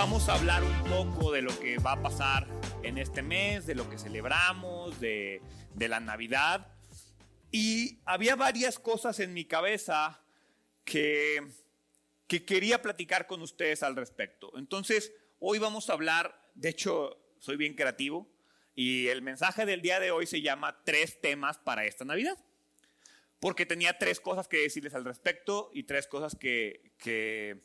Vamos a hablar un poco de lo que va a pasar en este mes, de lo que celebramos, de, la Navidad. Y había varias cosas en mi cabeza que, que quería platicar con ustedes al respecto. Entonces, hoy vamos a hablar, de hecho, soy bien creativo, y el mensaje del día de hoy se llama Tres temas para esta Navidad. Porque tenía tres cosas que decirles al respecto y tres cosas que, que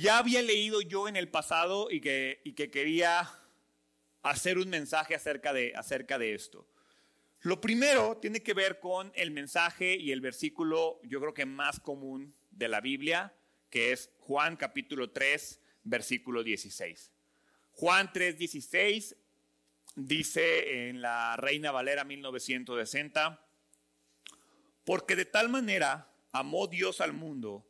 ya había leído yo en el pasado y que, que quería hacer un mensaje acerca de, acerca de esto. Lo primero tiene que ver con el mensaje y el versículo, yo creo que más común de la Biblia, que es Juan capítulo 3, versículo 16. Juan 3, 16 dice en la Reina Valera 1960, porque de tal manera amó Dios al mundo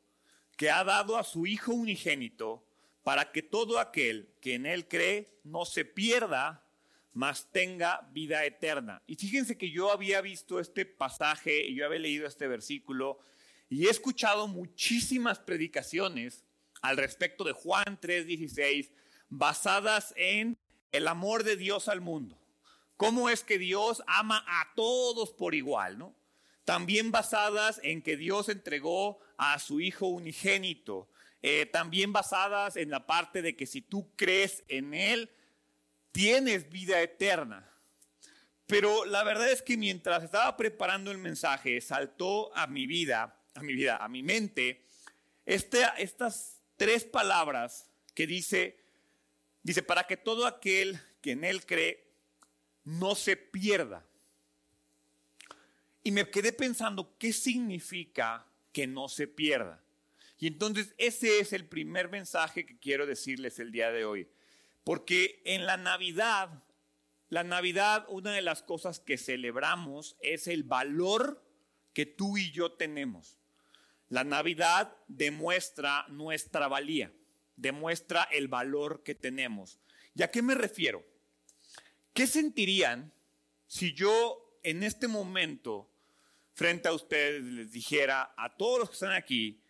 que ha dado a su Hijo unigénito para que todo aquel que en Él cree no se pierda, mas tenga vida eterna. Y fíjense que yo había visto este pasaje y yo había leído este versículo y he escuchado muchísimas predicaciones al respecto de Juan 3:16 basadas en el amor de Dios al mundo. ¿Cómo es que Dios ama a todos por igual, no? También basadas en que Dios entregó a su Hijo unigénito. Eh, también basadas en la parte de que si tú crees en Él, tienes vida eterna. Pero la verdad es que mientras estaba preparando el mensaje, saltó a mi vida, a mi vida, a mi mente, estas tres palabras que dice, dice, para que todo aquel que en Él cree no se pierda. Y me quedé pensando, ¿qué significa que no se pierda. Y entonces ese es el primer mensaje que quiero decirles el día de hoy. Porque en la Navidad, la Navidad, una de las cosas que celebramos es el valor que tú y yo tenemos. La Navidad demuestra nuestra valía, demuestra el valor que tenemos. ¿Y a qué me refiero? ¿Qué sentirían si yo en este momento frente a ustedes les dijera a todos los que están aquí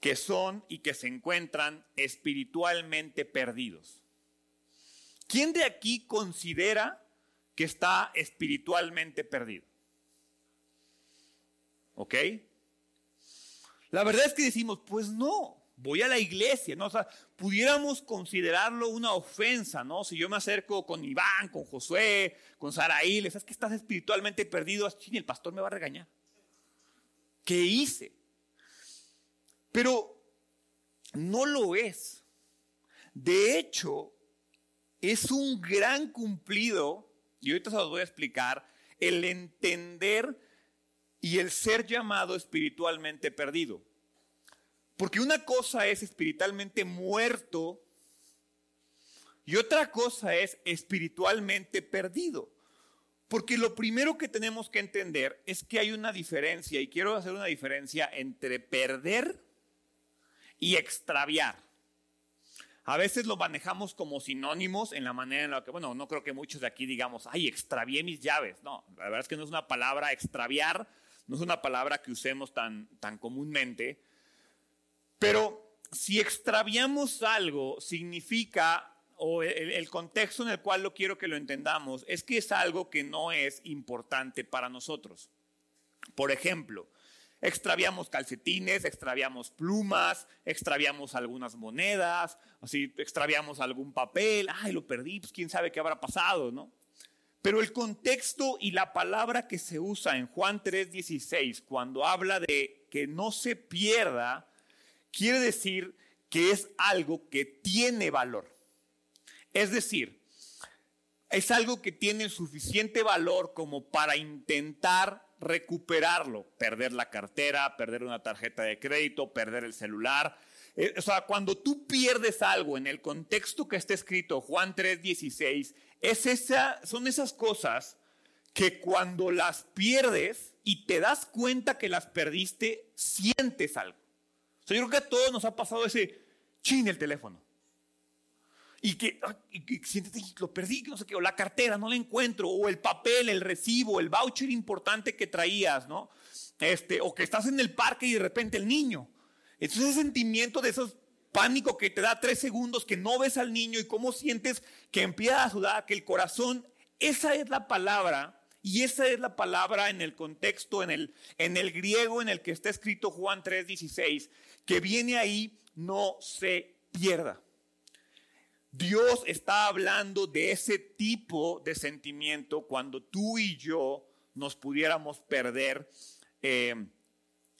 que son y que se encuentran espiritualmente perdidos. ¿Quién de aquí considera que está espiritualmente perdido? ¿Ok? La verdad es que decimos, pues no, voy a la iglesia, ¿no? O sea, pudiéramos considerarlo una ofensa, ¿no? Si yo me acerco con Iván, con Josué, con Saraí, les sabes que estás espiritualmente perdido, y el pastor me va a regañar. ¿Qué hice? Pero no lo es. De hecho, es un gran cumplido, y ahorita se los voy a explicar, el entender y el ser llamado espiritualmente perdido. Porque una cosa es espiritualmente muerto y otra cosa es espiritualmente perdido. Porque lo primero que tenemos que entender es que hay una diferencia, y quiero hacer una diferencia entre perder y extraviar. A veces lo manejamos como sinónimos en la manera en la que, bueno, no creo que muchos de aquí digamos, ay, extravié mis llaves. No, la verdad es que no es una palabra extraviar, no es una palabra que usemos tan, tan comúnmente, pero si extraviamos algo, significa, o el, contexto en el cual lo quiero que lo entendamos, es que es algo que no es importante para nosotros. Por ejemplo, extraviamos calcetines, extraviamos plumas, extraviamos algunas monedas, así extraviamos algún papel, ay, lo perdí, pues quién sabe qué habrá pasado, ¿no? Pero el contexto y la palabra que se usa en Juan 3:16 cuando habla de que no se pierda, quiere decir que es algo que tiene valor. Es decir, es algo que tiene suficiente valor como para intentar recuperarlo, perder la cartera, perder una tarjeta de crédito, perder el celular. Eh, o sea, cuando tú pierdes algo en el contexto que está escrito Juan 3:16, es esa, son esas cosas que cuando las pierdes y te das cuenta que las perdiste, sientes algo yo creo que a todos nos ha pasado ese chin el teléfono. y que, y siéntete, lo perdí, no sé qué, o la cartera, no la encuentro, o el papel, el recibo, el voucher importante que traías, ¿no? Este, o que estás en el parque y de repente el niño. Entonces ese sentimiento de esos pánico que te da tres segundos, que no ves al niño y cómo sientes que empieza a sudar, que el corazón, esa es la palabra y esa es la palabra en el contexto, en el, en el griego en el que está escrito Juan 3:16, que viene ahí, no se pierda. Dios está hablando de ese tipo de sentimiento cuando tú y yo nos pudiéramos perder eh,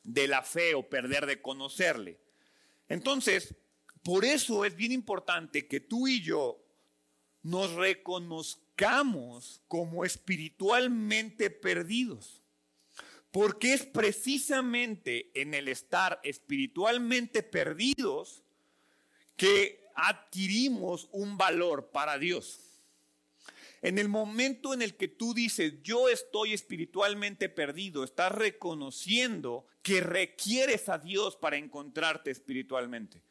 de la fe o perder de conocerle. Entonces, por eso es bien importante que tú y yo nos reconozcamos como espiritualmente perdidos. Porque es precisamente en el estar espiritualmente perdidos que adquirimos un valor para Dios. En el momento en el que tú dices, yo estoy espiritualmente perdido, estás reconociendo que requieres a Dios para encontrarte espiritualmente.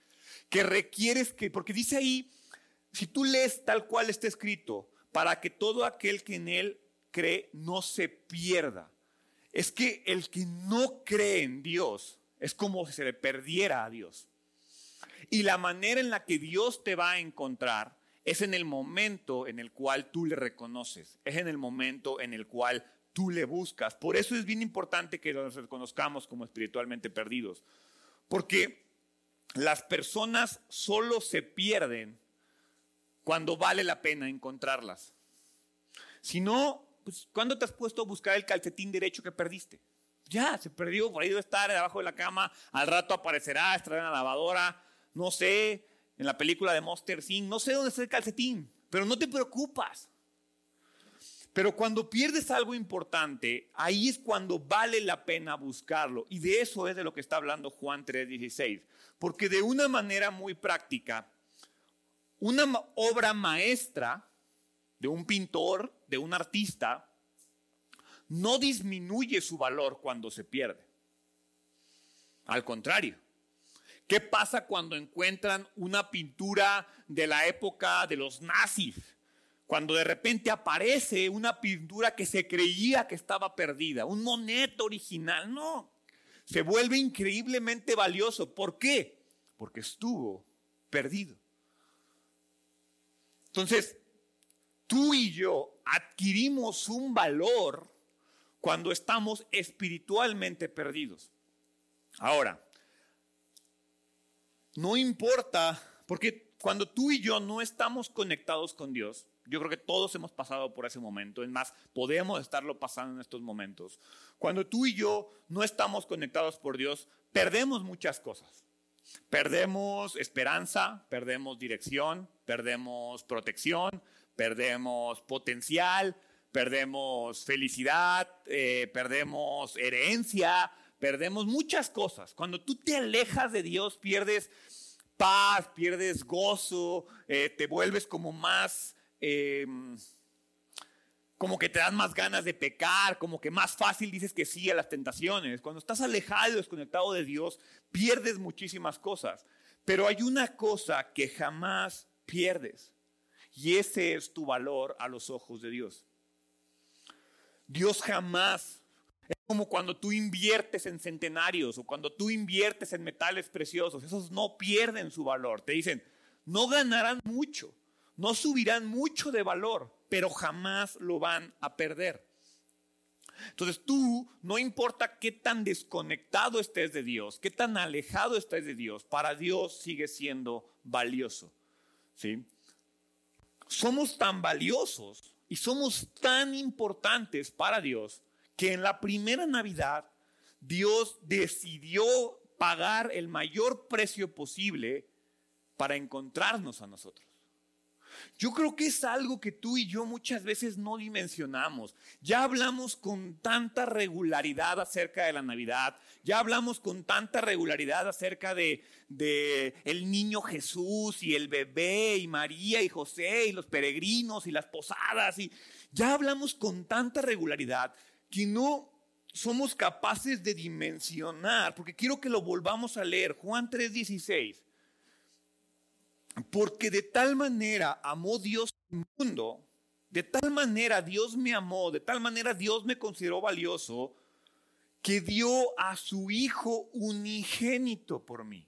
Que requieres que, porque dice ahí, si tú lees tal cual está escrito, para que todo aquel que en Él cree no se pierda. Es que el que no cree en Dios es como si se le perdiera a Dios. Y la manera en la que Dios te va a encontrar es en el momento en el cual tú le reconoces, es en el momento en el cual tú le buscas. Por eso es bien importante que nos reconozcamos como espiritualmente perdidos, porque las personas solo se pierden cuando vale la pena encontrarlas. Si no, pues, ¿cuándo te has puesto a buscar el calcetín derecho que perdiste? Ya, se perdió, por ahí debe estar debajo de la cama, al rato aparecerá, estará en la lavadora, no sé, en la película de Monster Inc., no sé dónde está el calcetín, pero no te preocupas. Pero cuando pierdes algo importante, ahí es cuando vale la pena buscarlo. Y de eso es de lo que está hablando Juan 3:16. Porque de una manera muy práctica, una obra maestra de un pintor, de un artista, no disminuye su valor cuando se pierde. Al contrario, ¿Qué pasa cuando encuentran una pintura de la época de los nazis? Cuando de repente aparece una pintura que se creía que estaba perdida, un moneto original, no, se vuelve increíblemente valioso. ¿Por qué? Porque estuvo perdido. Entonces, tú y yo adquirimos un valor cuando estamos espiritualmente perdidos. Ahora, no importa, porque cuando tú y yo no estamos conectados con Dios, yo creo que todos hemos pasado por ese momento, es más, podemos estarlo pasando en estos momentos. Cuando tú y yo no estamos conectados por Dios, perdemos muchas cosas. Perdemos esperanza, perdemos dirección, perdemos protección, perdemos potencial, perdemos felicidad, eh, perdemos herencia, perdemos muchas cosas. Cuando tú te alejas de Dios, pierdes paz, pierdes gozo, eh, te vuelves como más, em, como que te dan más ganas de pecar, como que más fácil dices que sí a las tentaciones. Cuando estás alejado y desconectado de Dios, pierdes muchísimas cosas. Pero hay una cosa que jamás pierdes. Y ese es tu valor a los ojos de Dios. Dios jamás es como cuando tú inviertes en centenarios o cuando tú inviertes en metales preciosos. Esos no pierden su valor. Te dicen, no ganarán mucho, no subirán mucho de valor, pero jamás lo van a perder. Entonces tú, no importa qué tan desconectado estés de Dios, qué tan alejado estés de Dios, para Dios sigue siendo valioso. ¿sí? Somos tan valiosos y somos tan importantes para Dios que en la primera Navidad Dios decidió pagar el mayor precio posible para encontrarnos a nosotros. Yo creo que es algo que tú y yo muchas veces no dimensionamos. Ya hablamos con tanta regularidad acerca de la Navidad, ya hablamos con tanta regularidad acerca de, el niño Jesús y el bebé y María y José y los peregrinos y las posadas y ya hablamos con tanta regularidad que no somos capaces de dimensionar, porque quiero que lo volvamos a leer, Juan 3:16. Porque de tal manera amó Dios el mundo, de tal manera Dios me amó, de tal manera Dios me consideró valioso, que dio a su Hijo unigénito por mí.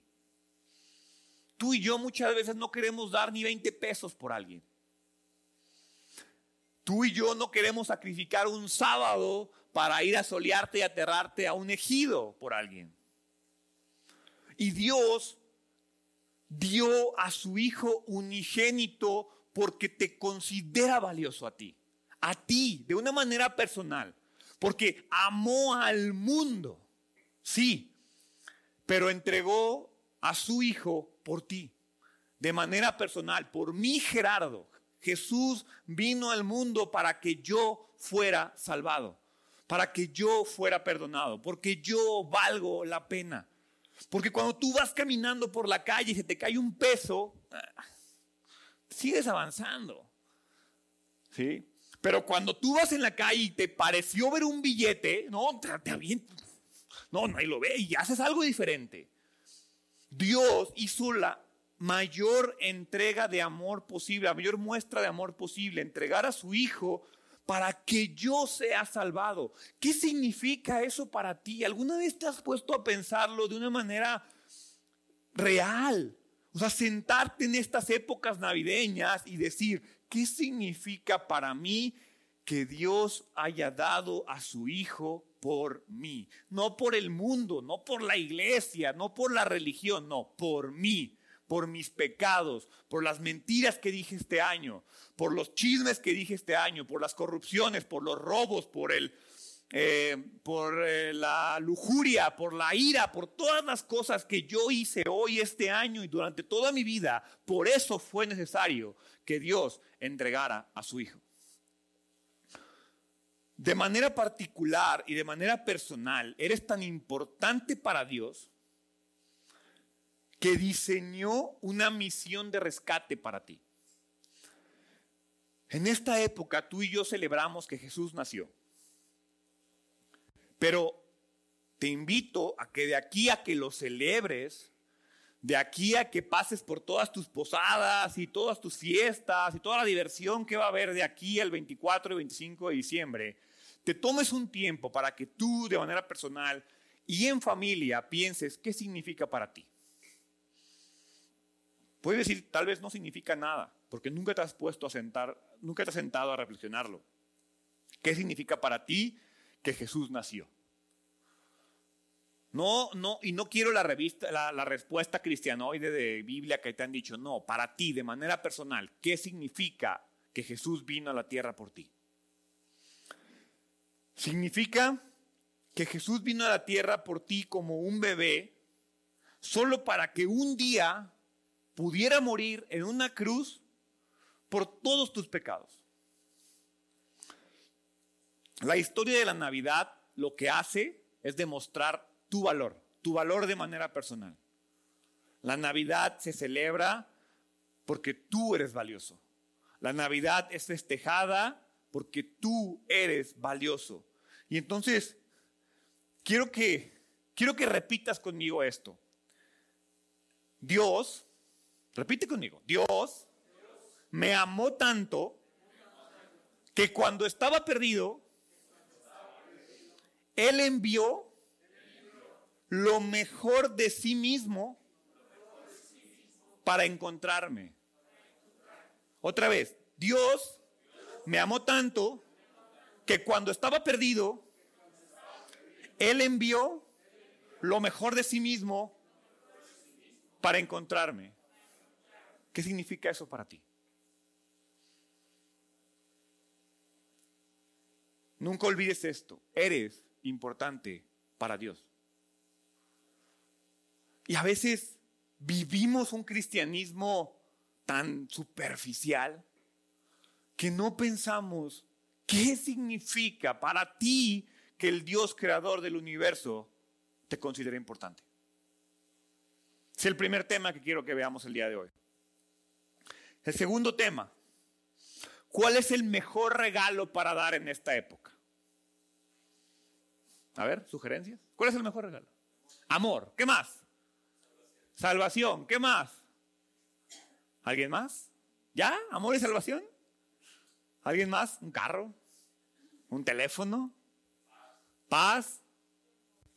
Tú y yo muchas veces no queremos dar ni 20 pesos por alguien. Tú y yo no queremos sacrificar un sábado para ir a solearte y aterrarte a un ejido por alguien. Y Dios dio a su Hijo unigénito porque te considera valioso a ti. A ti, de una manera personal. Porque amó al mundo. Sí, pero entregó a su Hijo por ti. De manera personal, por mí Gerardo. Jesús vino al mundo para que yo fuera salvado, para que yo fuera perdonado, porque yo valgo la pena. Porque cuando tú vas caminando por la calle y se te cae un peso, ah, sigues avanzando. ¿Sí? Pero cuando tú vas en la calle y te pareció ver un billete, no, te, te No, nadie lo ve y haces algo diferente. Dios hizo la mayor entrega de amor posible, la mayor muestra de amor posible, entregar a su Hijo para que yo sea salvado. ¿Qué significa eso para ti? ¿Alguna vez te has puesto a pensarlo de una manera real? O sea, sentarte en estas épocas navideñas y decir, ¿qué significa para mí que Dios haya dado a su Hijo por mí? No por el mundo, no por la iglesia, no por la religión, no, por mí por mis pecados, por las mentiras que dije este año, por los chismes que dije este año, por las corrupciones, por los robos, por el, eh, por eh, la lujuria, por la ira, por todas las cosas que yo hice hoy, este año y durante toda mi vida. Por eso fue necesario que Dios entregara a su Hijo. De manera particular y de manera personal, eres tan importante para Dios que diseñó una misión de rescate para ti. En esta época tú y yo celebramos que Jesús nació. Pero te invito a que de aquí a que lo celebres, de aquí a que pases por todas tus posadas y todas tus fiestas y toda la diversión que va a haber de aquí al 24 y 25 de diciembre, te tomes un tiempo para que tú de manera personal y en familia pienses qué significa para ti. Puedes decir, tal vez no significa nada, porque nunca te has puesto a sentar, nunca te has sentado a reflexionarlo. ¿Qué significa para ti que Jesús nació? No, no, y no quiero la, revista, la, la respuesta cristianoide de Biblia que te han dicho, no, para ti, de manera personal, ¿qué significa que Jesús vino a la tierra por ti? Significa que Jesús vino a la tierra por ti como un bebé, solo para que un día pudiera morir en una cruz por todos tus pecados. La historia de la Navidad lo que hace es demostrar tu valor, tu valor de manera personal. La Navidad se celebra porque tú eres valioso. La Navidad es festejada porque tú eres valioso. Y entonces, quiero que, quiero que repitas conmigo esto. Dios Repite conmigo. Dios me amó tanto que cuando estaba perdido, Él envió lo mejor de sí mismo para encontrarme. Otra vez, Dios me amó tanto que cuando estaba perdido, Él envió lo mejor de sí mismo para encontrarme. ¿Qué significa eso para ti? Nunca olvides esto. Eres importante para Dios. Y a veces vivimos un cristianismo tan superficial que no pensamos qué significa para ti que el Dios creador del universo te considere importante. Es el primer tema que quiero que veamos el día de hoy. El segundo tema, ¿cuál es el mejor regalo para dar en esta época? A ver, sugerencias. ¿Cuál es el mejor regalo? Amor. ¿Qué más? Salvación. ¿Qué más? ¿Alguien más? ¿Ya? ¿Amor y salvación? ¿Alguien más? ¿Un carro? ¿Un teléfono? ¿Paz?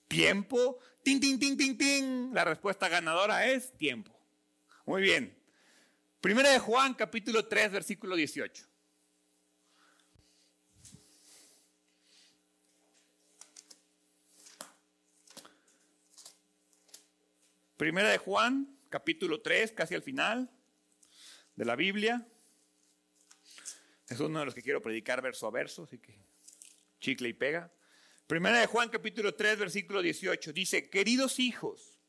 ¿Tiempo? ¡Ting, ting, ting, ting, ting! La respuesta ganadora es tiempo. Muy bien. Primera de Juan, capítulo 3, versículo 18. Primera de Juan, capítulo 3, casi al final de la Biblia. Es uno de los que quiero predicar verso a verso, así que chicle y pega. Primera de Juan, capítulo 3, versículo 18. Dice, queridos hijos,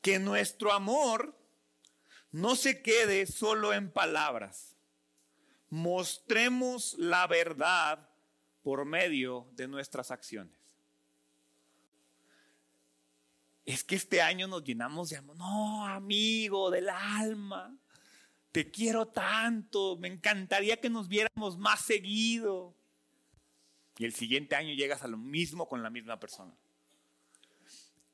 que nuestro amor no se quede solo en palabras. Mostremos la verdad por medio de nuestras acciones es que este año nos llenamos de amor. No, amigo del alma, te quiero tanto, me encantaría que nos viéramos más seguido. Y el siguiente año llegas a lo mismo con la misma persona.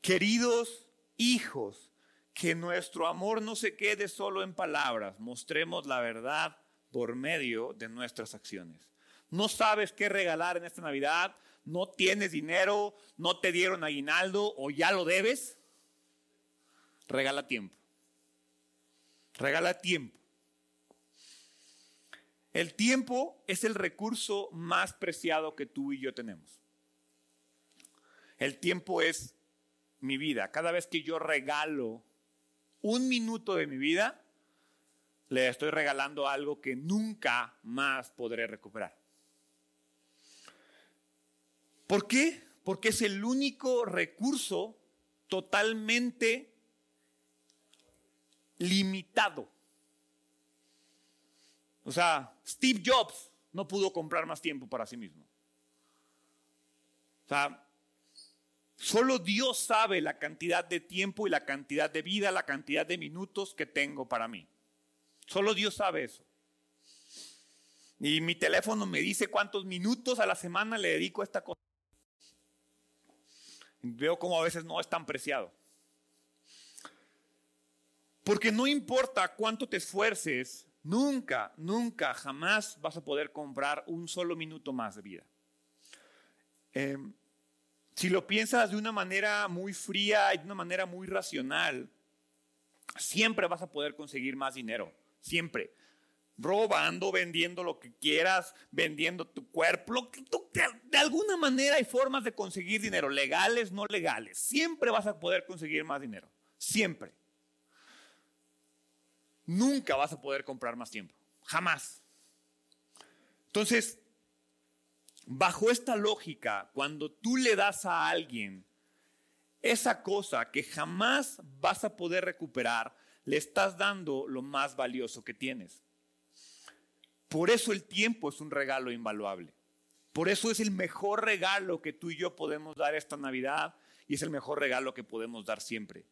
Queridos hijos, que nuestro amor no se quede solo en palabras, mostremos la verdad por medio de nuestras acciones. No sabes qué regalar en esta Navidad, no tienes dinero, no te dieron aguinaldo o ya lo debes, regala tiempo. Regala tiempo. El tiempo es el recurso más preciado que tú y yo tenemos. El tiempo es mi vida. Cada vez que yo regalo un minuto de mi vida, le estoy regalando algo que nunca más podré recuperar. ¿Por qué? Porque es el único recurso totalmente limitado. O sea, Steve Jobs no pudo comprar más tiempo para sí mismo. O sea, solo Dios sabe la cantidad de tiempo y la cantidad de vida, la cantidad de minutos que tengo para mí. Solo Dios sabe eso. Y mi teléfono me dice cuántos minutos a la semana le dedico a esta cosa. Veo como a veces no es tan preciado. Porque no importa cuánto te esfuerces, nunca, nunca, jamás vas a poder comprar un solo minuto más de vida. Em, si lo piensas de una manera muy fría y de una manera muy racional, siempre vas a poder conseguir más dinero, siempre robando, vendiendo lo que quieras, vendiendo tu cuerpo. de alguna manera hay formas de conseguir dinero, legales, no legales. Siempre vas a poder conseguir más dinero. Siempre. Nunca vas a poder comprar más tiempo. Jamás. Entonces, bajo esta lógica, cuando tú le das a alguien esa cosa que jamás vas a poder recuperar, le estás dando lo más valioso que tienes. Por eso el tiempo es un regalo invaluable. Por eso es el mejor regalo que tú y yo podemos dar esta Navidad y es el mejor regalo que podemos dar siempre.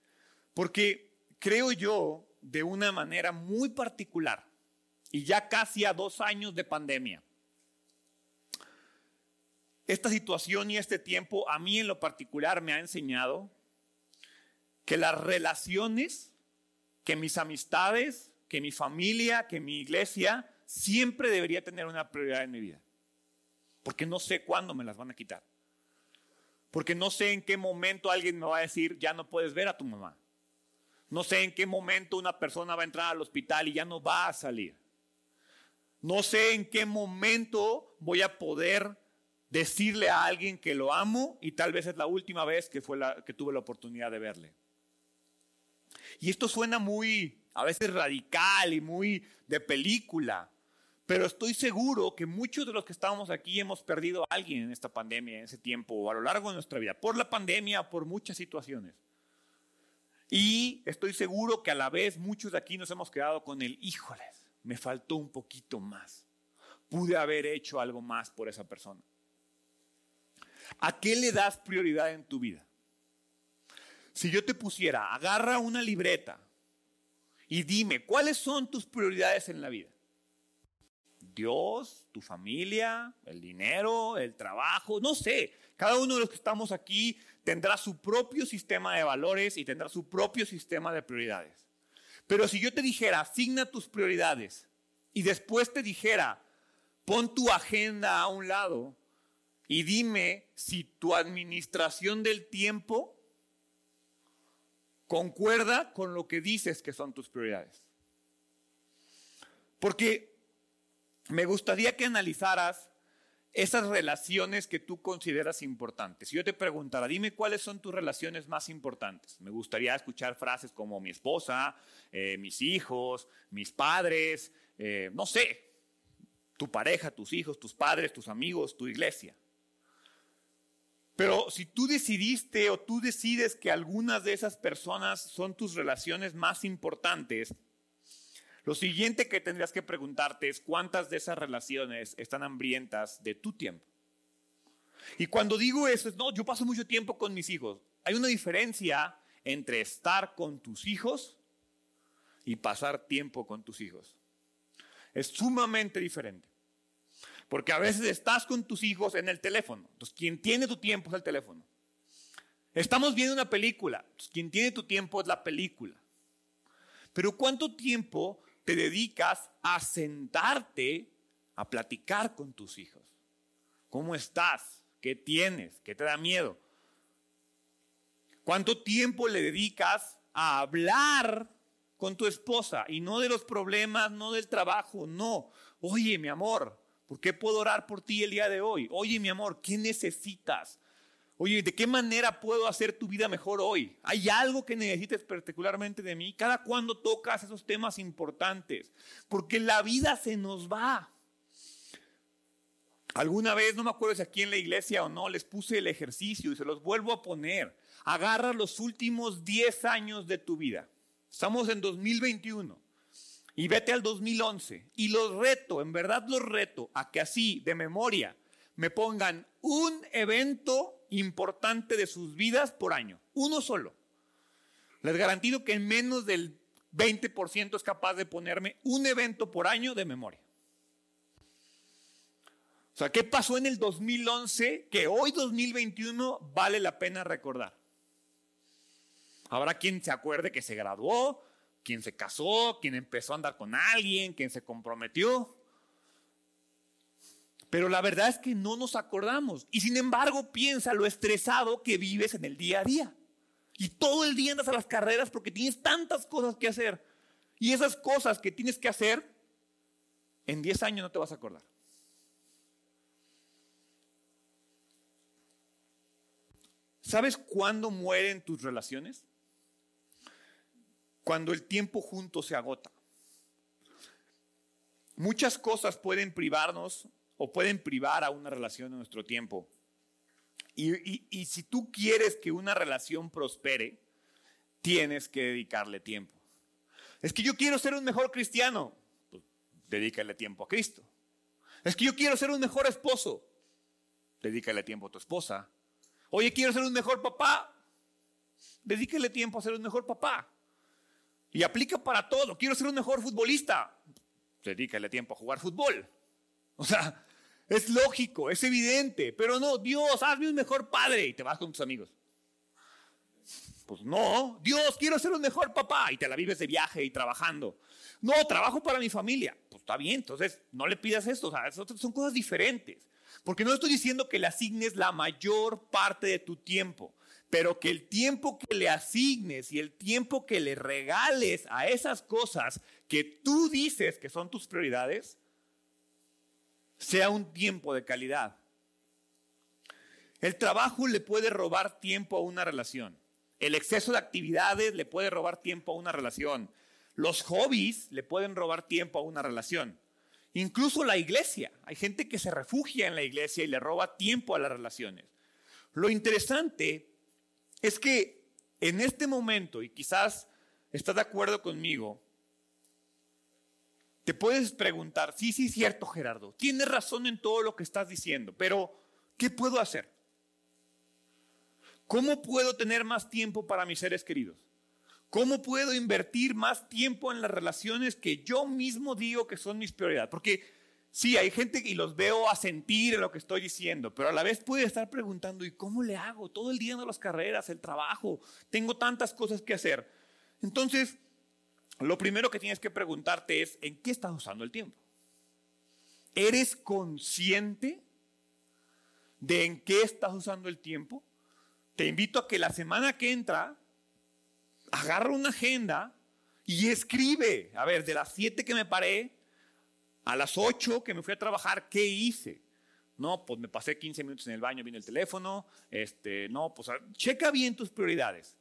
Porque creo yo, de una manera muy particular, y ya casi a dos años de pandemia, esta situación y este tiempo a mí en lo particular me ha enseñado que las relaciones, que mis amistades, que mi familia, que mi iglesia, siempre debería tener una prioridad en mi vida. Porque no sé cuándo me las van a quitar. Porque no sé en qué momento alguien me va a decir, ya no puedes ver a tu mamá. No sé en qué momento una persona va a entrar al hospital y ya no va a salir. No sé en qué momento voy a poder decirle a alguien que lo amo y tal vez es la última vez que, fue que tuve la oportunidad de verle. Y esto suena muy, a veces radical y muy de película, pero estoy seguro que muchos de los que estamos aquí hemos perdido a alguien en esta pandemia, en ese tiempo, o a lo largo de nuestra vida, por la pandemia, por muchas situaciones. Y estoy seguro que a la vez muchos de aquí nos hemos quedado con el, híjoles, me faltó un poquito más. Pude haber hecho algo más por esa persona. ¿A qué le das prioridad en tu vida? Si yo te pusiera, agarra una libreta y dime, ¿cuáles son tus prioridades en la vida? Dios, tu familia, el dinero, el trabajo, no sé. Cada uno de los que estamos aquí tendrá su propio sistema de valores y tendrá su propio sistema de prioridades. Pero si yo te dijera, asigna tus prioridades y después te dijera, pon tu agenda a un lado y dime si tu administración del tiempo concuerda con lo que dices que son tus prioridades. Porque me gustaría que analizaras esas relaciones que tú consideras importantes. Si yo te preguntara, dime cuáles son tus relaciones más importantes. Me gustaría escuchar frases como mi esposa, eh, mis hijos, mis padres, eh, no sé, tu pareja, tus hijos, tus padres, tus amigos, tu iglesia. Pero si tú decidiste o tú decides que algunas de esas personas son tus relaciones más importantes, lo siguiente que tendrías que preguntarte es cuántas de esas relaciones están hambrientas de tu tiempo. Y cuando digo eso, es, no, yo paso mucho tiempo con mis hijos. Hay una diferencia entre estar con tus hijos y pasar tiempo con tus hijos. Es sumamente diferente. Porque a veces estás con tus hijos en el teléfono. Entonces, quien tiene tu tiempo es el teléfono. Estamos viendo una película. Entonces, quien tiene tu tiempo es la película. Pero ¿cuánto tiempo te dedicas a sentarte a platicar con tus hijos. ¿Cómo estás? ¿Qué tienes? ¿Qué te da miedo? ¿Cuánto tiempo le dedicas a hablar con tu esposa? Y no de los problemas, no del trabajo, no. Oye, mi amor, ¿por qué puedo orar por ti el día de hoy? Oye, mi amor, ¿qué necesitas? Oye, ¿de qué manera puedo hacer tu vida mejor hoy? ¿Hay algo que necesites particularmente de mí? Cada cuando tocas esos temas importantes, porque la vida se nos va. Alguna vez, no me acuerdo si aquí en la iglesia o no, les puse el ejercicio y se los vuelvo a poner. Agarra los últimos 10 años de tu vida. Estamos en 2021 y vete al 2011 y los reto, en verdad los reto a que así, de memoria, me pongan un evento importante de sus vidas por año. Uno solo. Les garantizo que en menos del 20% es capaz de ponerme un evento por año de memoria. O sea, ¿qué pasó en el 2011 que hoy 2021 vale la pena recordar? Habrá quien se acuerde que se graduó, quien se casó, quien empezó a andar con alguien, quien se comprometió. Pero la verdad es que no nos acordamos. Y sin embargo, piensa lo estresado que vives en el día a día. Y todo el día andas a las carreras porque tienes tantas cosas que hacer. Y esas cosas que tienes que hacer, en 10 años no te vas a acordar. ¿Sabes cuándo mueren tus relaciones? Cuando el tiempo junto se agota. Muchas cosas pueden privarnos o pueden privar a una relación en nuestro tiempo. Y, si tú quieres que una relación prospere, tienes que dedicarle tiempo. Es que yo quiero ser un mejor cristiano, pues dedícale tiempo a Cristo. Es que yo quiero ser un mejor esposo, dedícale tiempo a tu esposa. Oye, quiero ser un mejor papá, dedícale tiempo a ser un mejor papá. Y aplica para todo. Quiero ser un mejor futbolista, dedícale tiempo a jugar fútbol. O sea, es lógico, es evidente, pero no, Dios, hazme un mejor padre y te vas con tus amigos. Pues no, Dios, quiero ser un mejor papá y te la vives de viaje y trabajando. No, trabajo para mi familia. Pues está bien, entonces no le pidas esto, o sea, son cosas diferentes. Porque no estoy diciendo que le asignes la mayor parte de tu tiempo, pero que el tiempo que le asignes y el tiempo que le regales a esas cosas que tú dices que son tus prioridades, sea un tiempo de calidad. El trabajo le puede robar tiempo a una relación. El exceso de actividades le puede robar tiempo a una relación. Los hobbies le pueden robar tiempo a una relación. Incluso la iglesia. Hay gente que se refugia en la iglesia y le roba tiempo a las relaciones. Lo interesante es que en este momento, y quizás estás de acuerdo conmigo, te puedes preguntar, sí, sí, cierto Gerardo, tienes razón en todo lo que estás diciendo, pero ¿qué puedo hacer? ¿Cómo puedo tener más tiempo para mis seres queridos? ¿Cómo puedo invertir más tiempo en las relaciones que yo mismo digo que son mis prioridades? Porque sí, hay gente y los veo a sentir en lo que estoy diciendo, pero a la vez puede estar preguntando, ¿y cómo le hago? Todo el día en las carreras, el trabajo, tengo tantas cosas que hacer. Entonces, lo primero que tienes que preguntarte es, ¿en qué estás usando el tiempo? ¿Eres consciente de en qué estás usando el tiempo? Te invito a que la semana que entra, agarra una agenda y escribe, a ver, de las 7 que me paré a las 8 que me fui a trabajar, ¿qué hice? No, pues me pasé 15 minutos en el baño, vino el teléfono, este, no, pues checa bien tus prioridades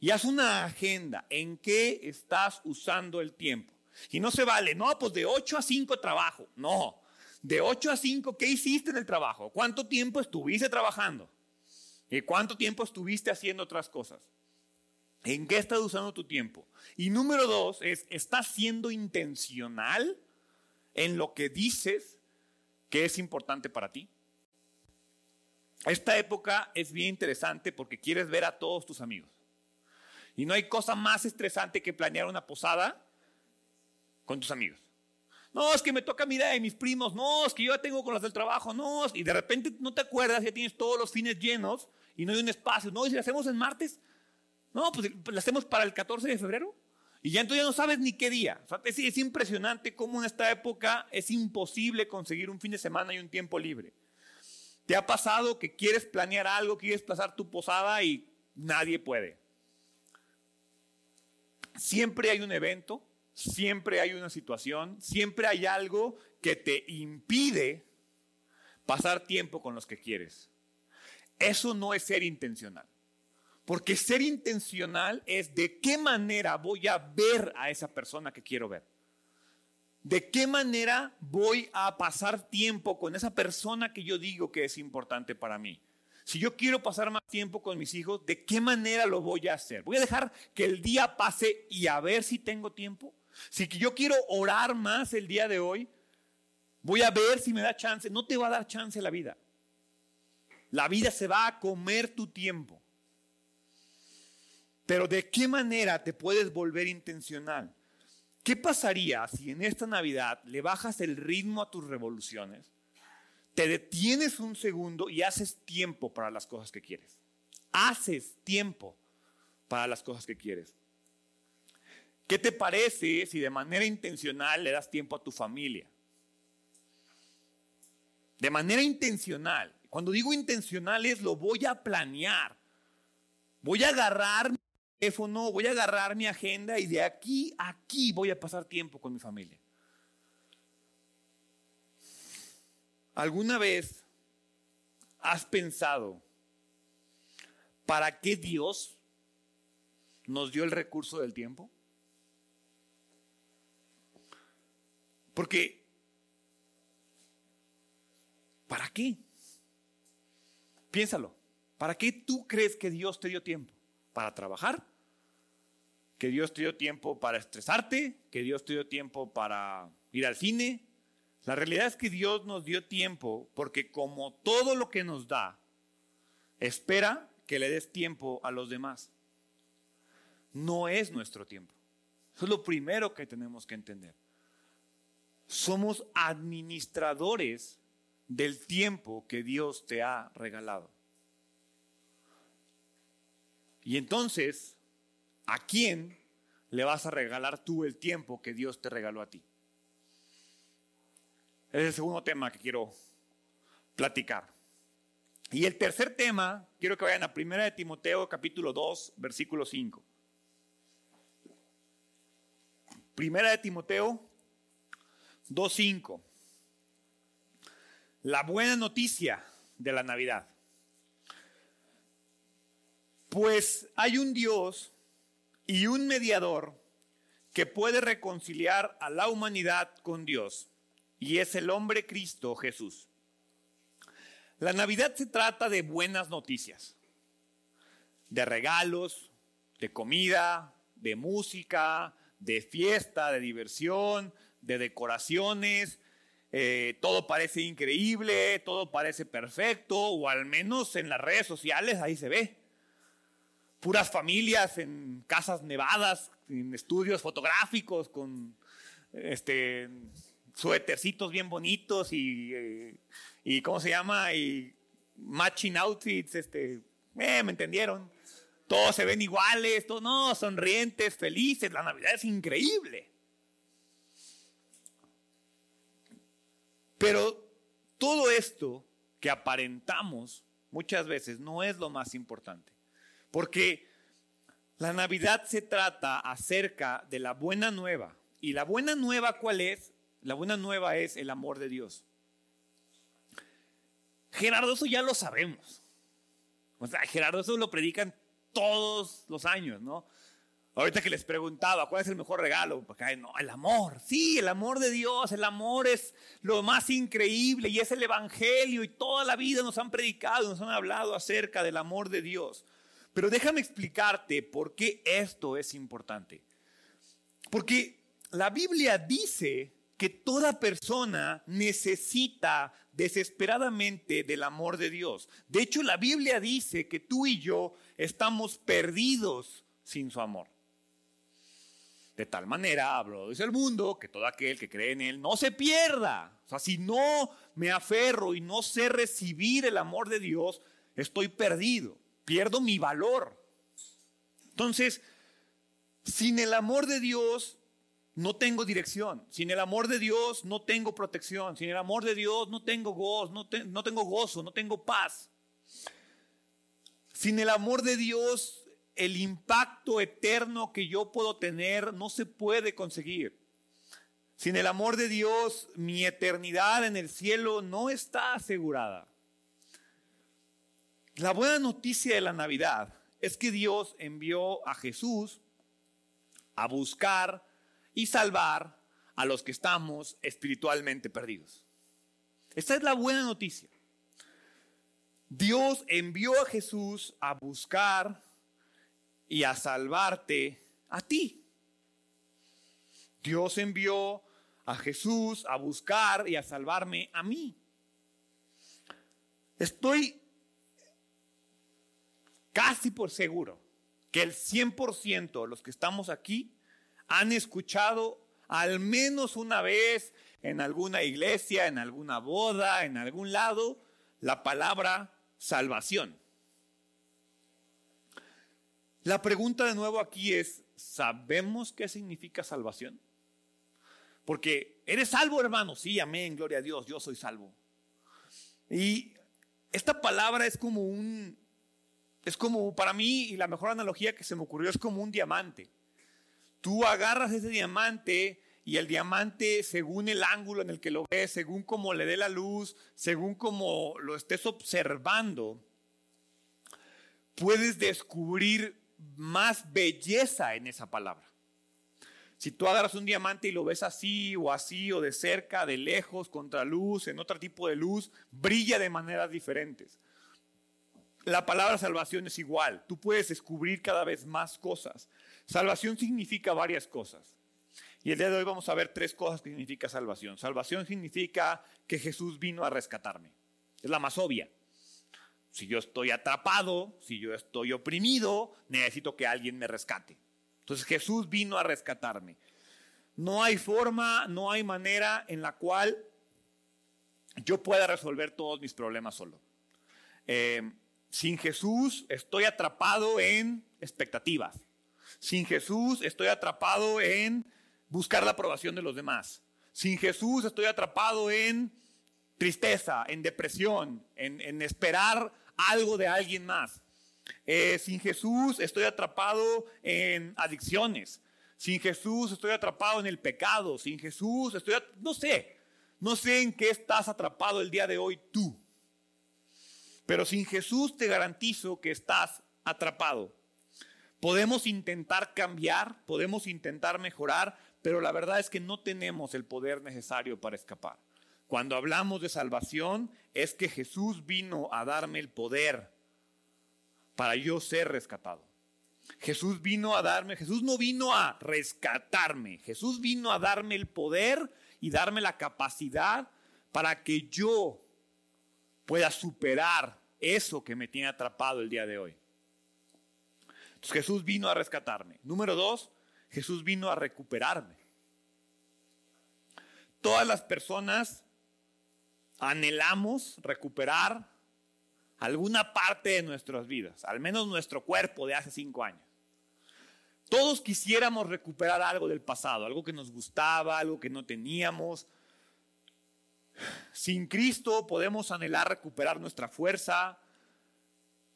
y haz una agenda en qué estás usando el tiempo. Y no se vale, no, pues de 8 a 5 trabajo. No, de 8 a 5, ¿qué hiciste en el trabajo? ¿Cuánto tiempo estuviste trabajando? ¿Y cuánto tiempo estuviste haciendo otras cosas? ¿En qué estás usando tu tiempo? Y número dos es, ¿estás siendo intencional en lo que dices que es importante para ti? Esta época es bien interesante porque quieres ver a todos tus amigos. Y no hay cosa más estresante que planear una posada con tus amigos. No, es que me toca mirar a mis primos. No, es que yo ya tengo con los del trabajo. No, y de repente no te acuerdas, ya tienes todos los fines llenos y no hay un espacio. No, y si lo hacemos en martes, no, pues lo hacemos para el 14 de febrero. Y ya entonces ya no sabes ni qué día. es, es impresionante cómo en esta época es imposible conseguir un fin de semana y un tiempo libre. ¿Te ha pasado que quieres planear algo, quieres pasar tu posada y nadie puede? Siempre hay un evento, siempre hay una situación, siempre hay algo que te impide pasar tiempo con los que quieres. Eso no es ser intencional. Porque ser intencional es de qué manera voy a ver a esa persona que quiero ver. ¿De qué manera voy a pasar tiempo con esa persona que yo digo que es importante para mí? Si yo quiero pasar más tiempo con mis hijos, ¿de qué manera lo voy a hacer? ¿Voy a dejar que el día pase y a ver si tengo tiempo? Si yo quiero orar más el día de hoy, voy a ver si me da chance. No te va a dar chance la vida. La vida se va a comer tu tiempo. Pero ¿de qué manera te puedes volver intencional? ¿Qué pasaría si en esta Navidad le bajas el ritmo a tus revoluciones? te detienes un segundo y haces tiempo para las cosas que quieres. Haces tiempo para las cosas que quieres. ¿Qué te parece si de manera intencional le das tiempo a tu familia? De manera intencional. Cuando digo intencional es lo voy a planear. Voy a agarrar teléfono, voy a agarrar mi agenda y de aquí a aquí voy a pasar tiempo con mi familia. ¿Alguna vez has pensado para qué Dios nos dio el recurso del tiempo? Porque, ¿para qué? Piénsalo. ¿Para qué tú crees que Dios te dio tiempo? ¿Para trabajar? ¿Que Dios te dio tiempo para estresarte? ¿Que Dios te dio tiempo para ir al cine? La realidad es que Dios nos dio tiempo porque como todo lo que nos da, espera que le des tiempo a los demás. No es nuestro tiempo. Eso es lo primero que tenemos que entender. Somos administradores del tiempo que Dios te ha regalado. Y entonces, ¿a quién le vas a regalar tú el tiempo que Dios te regaló a ti? Es el segundo tema que quiero platicar. Y el tercer tema, quiero que vayan a 1 de Timoteo capítulo 2, versículo 5. Primera de Timoteo 2.5. La buena noticia de la Navidad. Pues hay un Dios y un mediador que puede reconciliar a la humanidad con Dios y es el hombre Cristo Jesús. La Navidad se trata de buenas noticias, de regalos, de comida, de música, de fiesta, de diversión, de decoraciones. Eh, todo parece increíble, todo parece perfecto, o al menos en las redes sociales ahí se ve. Puras familias en casas nevadas, en estudios fotográficos, con este, suétercitos bien bonitos y, eh, y, ¿cómo se llama? Y matching outfits, este, eh, ¿me entendieron? todos se ven iguales, todos no, sonrientes, felices, la Navidad es increíble. Pero todo esto que aparentamos muchas veces no es lo más importante, porque la Navidad se trata acerca de la buena nueva. ¿Y la buena nueva cuál es? La buena nueva es el amor de Dios. Gerardo, eso ya lo sabemos. Gerardo, eso lo predican todos los años, ¿no? Ahorita que les preguntaba, ¿cuál es el mejor regalo? Porque, no, el amor. Sí, el amor de Dios, el amor es lo más increíble y es el Evangelio y toda la vida nos han predicado, nos han hablado acerca del amor de Dios. Pero déjame explicarte por qué esto es importante. Porque la Biblia dice que toda persona necesita desesperadamente del amor de Dios. De hecho, la Biblia dice que tú y yo estamos perdidos sin su amor. De tal manera habló desde el mundo que todo aquel que cree en él no se pierda. O sea, si no me aferro y no sé recibir el amor de Dios, estoy perdido, pierdo mi valor. Entonces, sin el amor de Dios, no tengo dirección. Sin el amor de Dios no tengo protección. Sin el amor de Dios no tengo gozo, no, no tengo gozo, no tengo paz. Sin el amor de Dios, el impacto eterno que yo puedo tener no se puede conseguir. Sin el amor de Dios, mi eternidad en el cielo no está asegurada. La buena noticia de la Navidad es que Dios envió a Jesús a buscar y salvar a los que estamos espiritualmente perdidos. Esta es la buena noticia. Dios envió a Jesús a buscar y a salvarte a ti. Dios envió a Jesús a buscar y a salvarme a mí. Estoy casi por seguro que el 100% de los que estamos aquí han escuchado al menos una vez en alguna iglesia, en alguna boda, en algún lado, la palabra salvación. La pregunta de nuevo aquí es, ¿sabemos qué significa salvación? Porque eres salvo, hermano. Sí, amén, gloria a Dios, yo soy salvo. Y esta palabra es como un, es como para mí, y la mejor analogía que se me ocurrió es como un diamante. Tú agarras ese diamante y el diamante, según el ángulo en el que lo ves, según cómo le dé la luz, según cómo lo estés observando, puedes descubrir más belleza en esa palabra. Si tú agarras un diamante y lo ves así o así o de cerca, de lejos, contra luz, en otro tipo de luz, brilla de maneras diferentes. La palabra salvación es igual. Tú puedes descubrir cada vez más cosas. Salvación significa varias cosas. Y el día de hoy vamos a ver tres cosas que significa salvación. Salvación significa que Jesús vino a rescatarme. Es la más obvia. Si yo estoy atrapado, si yo estoy oprimido, necesito que alguien me rescate. Entonces Jesús vino a rescatarme. No hay forma, no hay manera en la cual yo pueda resolver todos mis problemas solo. Eh, sin Jesús estoy atrapado en expectativas. Sin Jesús estoy atrapado en buscar la aprobación de los demás. Sin Jesús estoy atrapado en tristeza, en depresión, en, esperar algo de alguien más. Eh, sin Jesús estoy atrapado en adicciones. Sin Jesús estoy atrapado en el pecado. Sin Jesús estoy, no sé, no sé en qué estás atrapado el día de hoy tú. Pero sin Jesús te garantizo que estás atrapado. Podemos intentar cambiar, podemos intentar mejorar, pero la verdad es que no tenemos el poder necesario para escapar. Cuando hablamos de salvación es que Jesús vino a darme el poder para yo ser rescatado. Jesús vino a darme, Jesús no vino a rescatarme, Jesús vino a darme el poder y darme la capacidad para que yo pueda superar eso que me tiene atrapado el día de hoy. Jesús vino a rescatarme. Número dos, Jesús vino a recuperarme. Todas las personas anhelamos recuperar alguna parte de nuestras vidas, al menos nuestro cuerpo de hace cinco años. Todos quisiéramos recuperar algo del pasado, algo que nos gustaba, algo que no teníamos. Sin Cristo podemos anhelar recuperar nuestra fuerza.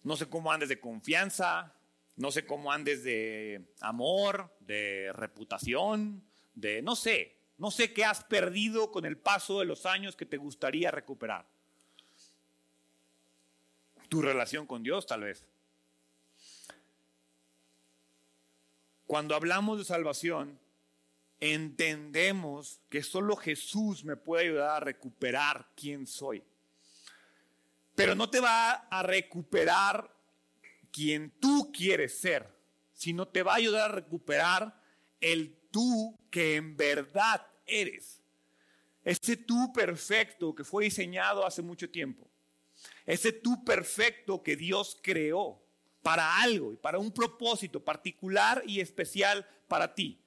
No sé cómo andes de confianza, no sé cómo andes de amor, de reputación, de no sé, no sé qué has perdido con el paso de los años que te gustaría recuperar. Tu relación con Dios tal vez. Cuando hablamos de salvación, entendemos que solo Jesús me puede ayudar a recuperar quién soy. Pero no te va a recuperar quien tú quieres ser, sino te va a ayudar a recuperar el tú que en verdad eres. Ese tú perfecto que fue diseñado hace mucho tiempo. Ese tú perfecto que Dios creó para algo y para un propósito particular y especial para ti.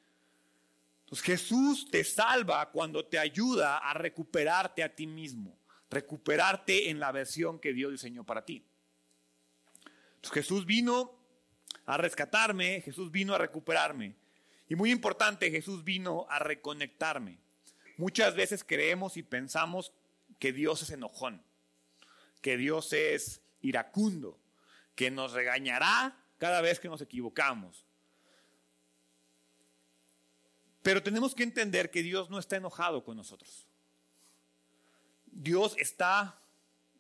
Entonces Jesús te salva cuando te ayuda a recuperarte a ti mismo, recuperarte en la versión que Dios diseñó para ti. Jesús vino a rescatarme, Jesús vino a recuperarme. Y muy importante, Jesús vino a reconectarme. Muchas veces creemos y pensamos que Dios es enojón, que Dios es iracundo, que nos regañará cada vez que nos equivocamos. Pero tenemos que entender que Dios no está enojado con nosotros. Dios está,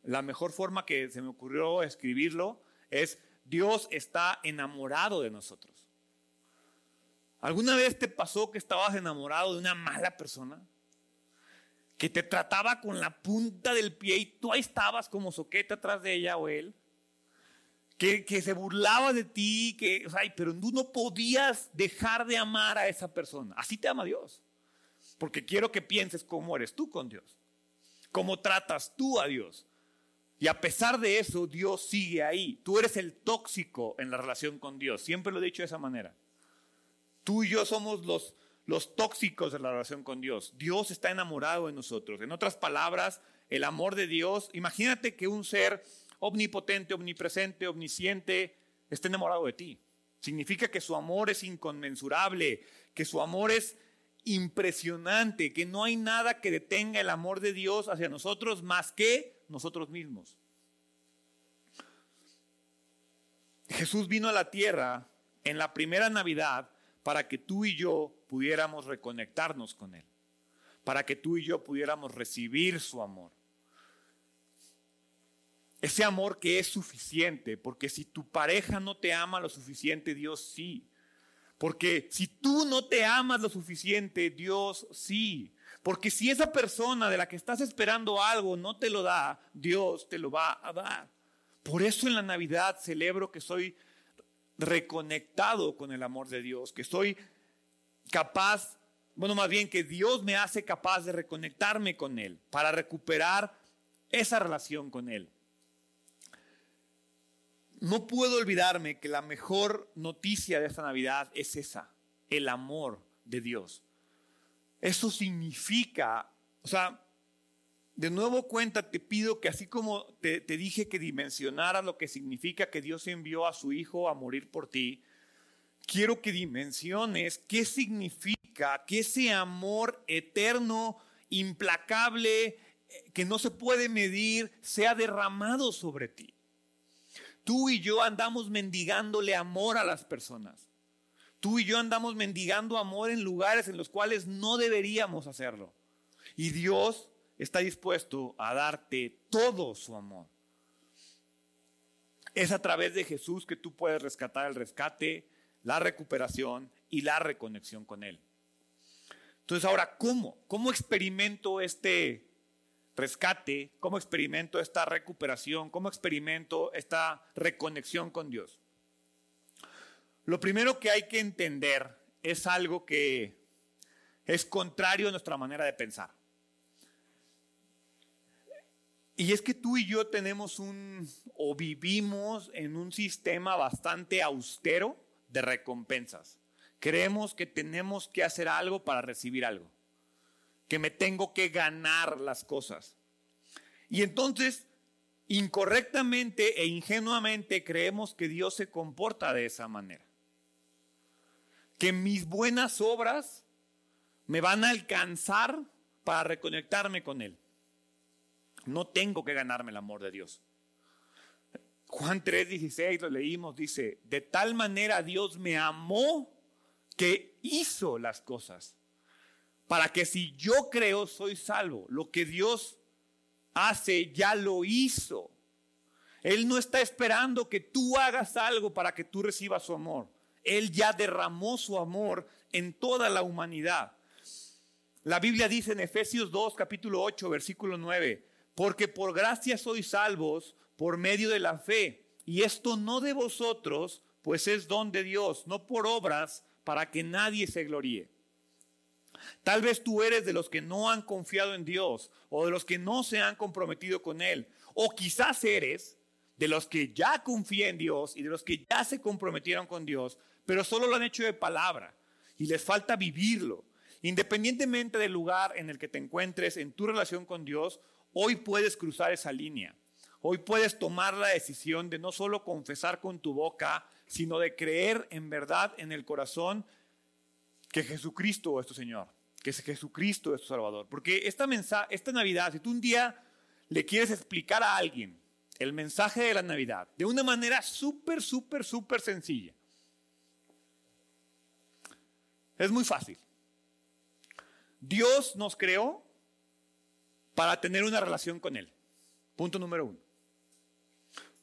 la mejor forma que se me ocurrió escribirlo es, Dios está enamorado de nosotros. ¿Alguna vez te pasó que estabas enamorado de una mala persona? Que te trataba con la punta del pie y tú ahí estabas como soquete atrás de ella o él que, se burlaba de ti, que, o pero tú no podías dejar de amar a esa persona. Así te ama Dios. Porque quiero que pienses cómo eres tú con Dios, cómo tratas tú a Dios. Y a pesar de eso, Dios sigue ahí. Tú eres el tóxico en la relación con Dios. Siempre lo he dicho de esa manera. Tú y yo somos los, los tóxicos de la relación con Dios. Dios está enamorado de nosotros. En otras palabras, el amor de Dios, imagínate que un ser omnipotente, omnipresente, omnisciente, está enamorado de ti. Significa que su amor es inconmensurable, que su amor es impresionante, que no hay nada que detenga el amor de Dios hacia nosotros más que nosotros mismos. Jesús vino a la tierra en la primera Navidad para que tú y yo pudiéramos reconectarnos con Él, para que tú y yo pudiéramos recibir su amor. Ese amor que es suficiente, porque si tu pareja no te ama lo suficiente, Dios sí. Porque si tú no te amas lo suficiente, Dios sí. Porque si esa persona de la que estás esperando algo no te lo da, Dios te lo va a dar. Por eso en la Navidad celebro que soy reconectado con el amor de Dios, que soy capaz, bueno, más bien que Dios me hace capaz de reconectarme con Él para recuperar esa relación con Él no puedo olvidarme que la mejor noticia de esta Navidad es esa, el amor de Dios. Eso significa, o sea, de nuevo cuenta, te pido que así como te, dije que dimensionara lo que significa que Dios envió a su Hijo a morir por ti, quiero que dimensiones qué significa que ese amor eterno, implacable, eh, que no se puede medir, sea derramado sobre ti. Tú y yo andamos mendigándole amor a las personas. Tú y yo andamos mendigando amor en lugares en los cuales no deberíamos hacerlo. Y Dios está dispuesto a darte todo su amor. Es a través de Jesús que tú puedes rescatar el rescate, la recuperación y la reconexión con Él. Entonces ahora, ¿cómo? ¿Cómo experimento este rescate, cómo experimento esta recuperación, cómo experimento esta reconexión con Dios. Lo primero que hay que entender es algo que es contrario a nuestra manera de pensar. Y es que tú y yo tenemos un, o vivimos en un sistema bastante austero de recompensas. Creemos que tenemos que hacer algo para recibir algo que me tengo que ganar las cosas. Y entonces incorrectamente e ingenuamente creemos que Dios se comporta de esa manera. Que mis buenas obras me van a alcanzar para reconectarme con Él. No tengo que ganarme el amor de Dios. Juan 3:16 lo leímos, dice, de tal manera Dios me amó que hizo las cosas, para que si yo creo soy salvo. Lo que Dios hace ya lo hizo. Él no está esperando que tú hagas algo para que tú recibas su amor. Él ya derramó su amor en toda la humanidad. La Biblia dice en Efesios 2, capítulo 8, versículo 9, porque por gracia sois salvos por medio de la fe. Y esto no de vosotros, pues es don de Dios, no por obras, para que nadie se gloríe. Tal vez tú eres de los que no han confiado en Dios o de los que no se han comprometido con Él. O quizás eres de los que ya confían en Dios y de los que ya se comprometieron con Dios, pero solo lo han hecho de palabra y les falta vivirlo. Independientemente del lugar en el que te encuentres en tu relación con Dios, hoy puedes cruzar esa línea. Hoy puedes tomar la decisión de no solo confesar con tu boca, sino de creer en verdad en el corazón que Jesucristo es tu Señor, que Jesucristo es tu Salvador. Porque esta, esta Navidad, si tú un día le quieres explicar a alguien el mensaje de la Navidad de una manera súper, súper, súper sencilla, es muy fácil. Dios nos creó para tener una relación con Él. Punto número uno.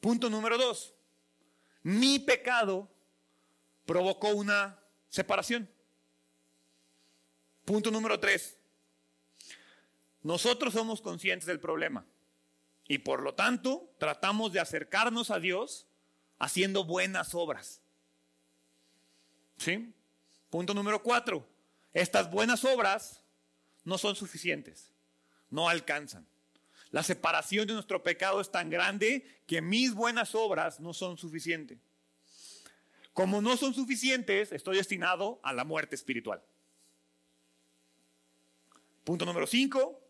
Punto número dos. Mi pecado provocó una separación. Punto número tres. Nosotros somos conscientes del problema y por lo tanto tratamos de acercarnos a Dios haciendo buenas obras. ¿Sí? Punto número cuatro. Estas buenas obras no son suficientes, no alcanzan. La separación de nuestro pecado es tan grande que mis buenas obras no son suficientes. Como no son suficientes, estoy destinado a la muerte espiritual. Punto número 5.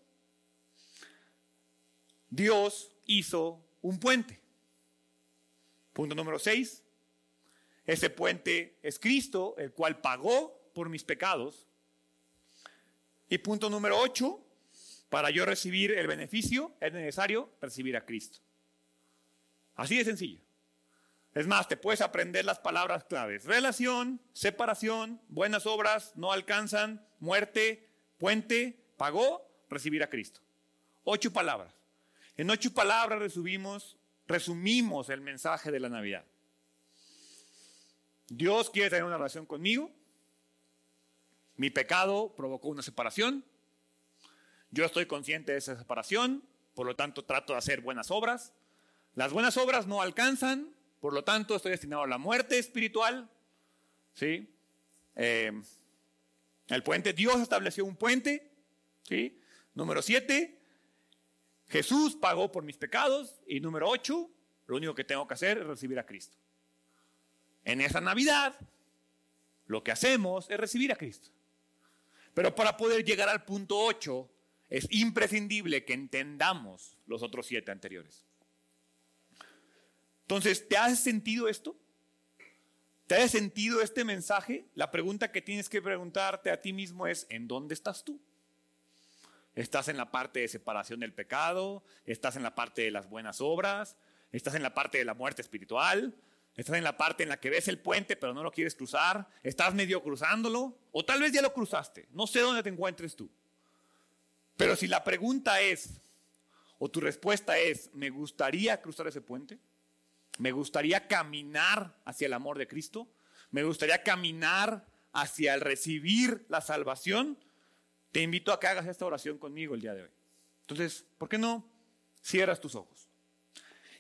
Dios hizo un puente. Punto número 6. Ese puente es Cristo, el cual pagó por mis pecados. Y punto número 8. Para yo recibir el beneficio es necesario recibir a Cristo. Así de sencillo. Es más, te puedes aprender las palabras claves. Relación, separación, buenas obras, no alcanzan, muerte, puente, pagó recibir a Cristo. Ocho palabras. En ocho palabras resumimos, el mensaje de la Navidad. Dios quiere tener una relación conmigo. Mi pecado provocó una separación. Yo estoy consciente de esa separación, por lo tanto trato de hacer buenas obras. Las buenas obras no alcanzan, por lo tanto estoy destinado a la muerte espiritual. ¿Sí? Eh, el puente, Dios estableció un puente ¿Sí? Número siete, Jesús pagó por mis pecados. Y número ocho, lo único que tengo que hacer es recibir a Cristo. En esa Navidad, lo que hacemos es recibir a Cristo. Pero para poder llegar al punto ocho, es imprescindible que entendamos los otros siete anteriores. Entonces, ¿te has sentido esto? ¿Te has sentido este mensaje? La pregunta que tienes que preguntarte a ti mismo es, ¿en dónde estás tú? Estás en la parte de separación del pecado, estás en la parte de las buenas obras, estás en la parte de la muerte espiritual, estás en la parte en la que ves el puente pero no lo quieres cruzar, estás medio cruzándolo, o tal vez ya lo cruzaste, no sé dónde te encuentres tú. Pero si la pregunta es, o tu respuesta es, me gustaría cruzar ese puente, me gustaría caminar hacia el amor de Cristo, me gustaría caminar hacia el recibir la salvación, te invito a que hagas esta oración conmigo el día de hoy. Entonces, ¿por qué no cierras tus ojos?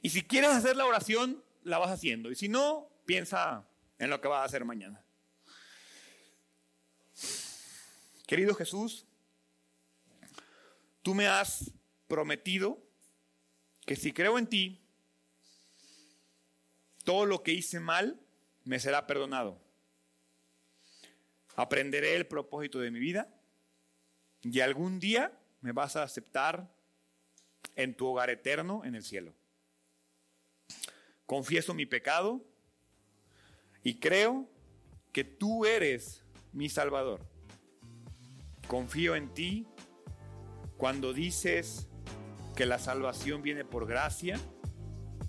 Y si quieres hacer la oración, la vas haciendo. Y si no, piensa en lo que vas a hacer mañana. Querido Jesús, tú me has prometido que si creo en ti, todo lo que hice mal me será perdonado. Aprenderé el propósito de mi vida y algún día me vas a aceptar en tu hogar eterno en el cielo. confieso mi pecado y creo que tú eres mi Salvador. Confío en ti cuando dices que la salvación viene por gracia,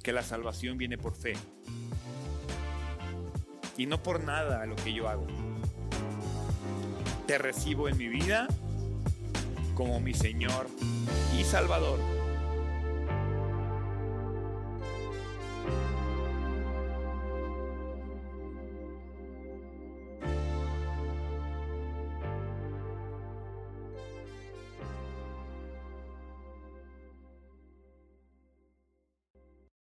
que la salvación viene por fe. Y no por nada lo que yo hago. Te recibo en mi vida como mi Señor y Salvador